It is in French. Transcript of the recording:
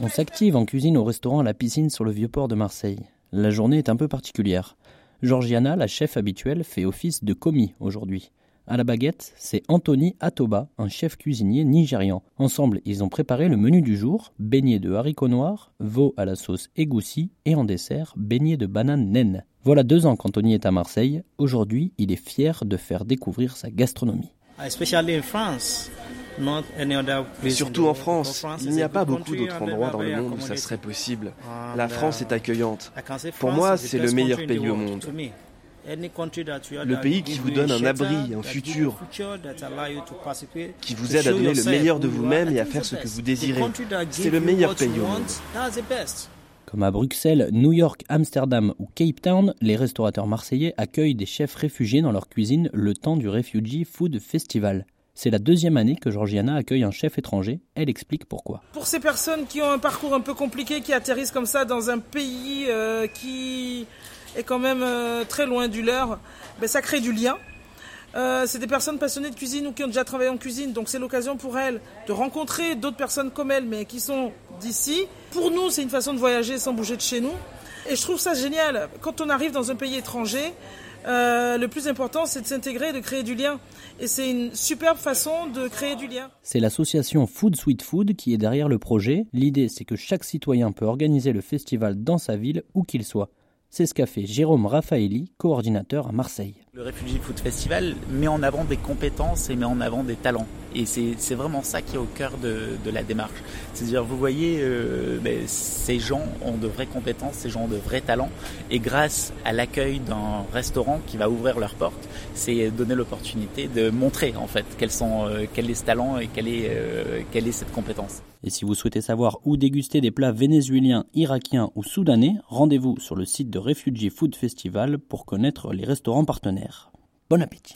On s'active en cuisine au restaurant à la piscine sur le vieux port de Marseille. La journée est un peu particulière. Georgiana, la chef habituelle, fait office de commis aujourd'hui. À la baguette, c'est Anthony Atoba, un chef cuisinier nigérian. Ensemble, ils ont préparé le menu du jour beignet de haricots noirs, veau à la sauce égoussi et en dessert, beignet de banane naine. Voilà deux ans qu'Anthony est à Marseille. Aujourd'hui, il est fier de faire découvrir sa gastronomie. Mais surtout en France, il n'y a pas beaucoup d'autres endroits dans le monde où ça serait possible. La France est accueillante. Pour moi, c'est le meilleur pays au monde. Le pays qui vous donne un abri, un futur, qui vous aide à donner le meilleur de vous-même et à faire ce que vous désirez. C'est le meilleur pays au monde. Comme à Bruxelles, New York, Amsterdam ou Cape Town, les restaurateurs marseillais accueillent des chefs réfugiés dans leur cuisine le temps du Refugee Food Festival. C'est la deuxième année que Georgiana accueille un chef étranger. Elle explique pourquoi. Pour ces personnes qui ont un parcours un peu compliqué, qui atterrissent comme ça dans un pays euh, qui est quand même euh, très loin du leur, ben, ça crée du lien. Euh, c'est des personnes passionnées de cuisine ou qui ont déjà travaillé en cuisine, donc c'est l'occasion pour elles de rencontrer d'autres personnes comme elles, mais qui sont d'ici. Pour nous, c'est une façon de voyager sans bouger de chez nous. Et je trouve ça génial. Quand on arrive dans un pays étranger, euh, le plus important, c'est de s'intégrer et de créer du lien. Et c'est une superbe façon de créer du lien. C'est l'association Food Sweet Food qui est derrière le projet. L'idée, c'est que chaque citoyen peut organiser le festival dans sa ville, où qu'il soit. C'est ce qu'a fait Jérôme Raffaelli, coordinateur à Marseille. Le Refugee Food Festival met en avant des compétences et met en avant des talents. Et c'est vraiment ça qui est au cœur de, de la démarche. C'est-à-dire, vous voyez, euh, ben, ces gens ont de vraies compétences, ces gens ont de vrais talents. Et grâce à l'accueil d'un restaurant qui va ouvrir leurs portes, c'est donner l'opportunité de montrer en fait quels sont, euh, quel est ce talent et quelle est, euh, quelle est cette compétence. Et si vous souhaitez savoir où déguster des plats vénézuéliens, irakiens ou soudanais, rendez-vous sur le site de Refugee Food Festival pour connaître les restaurants partenaires. Bon appétit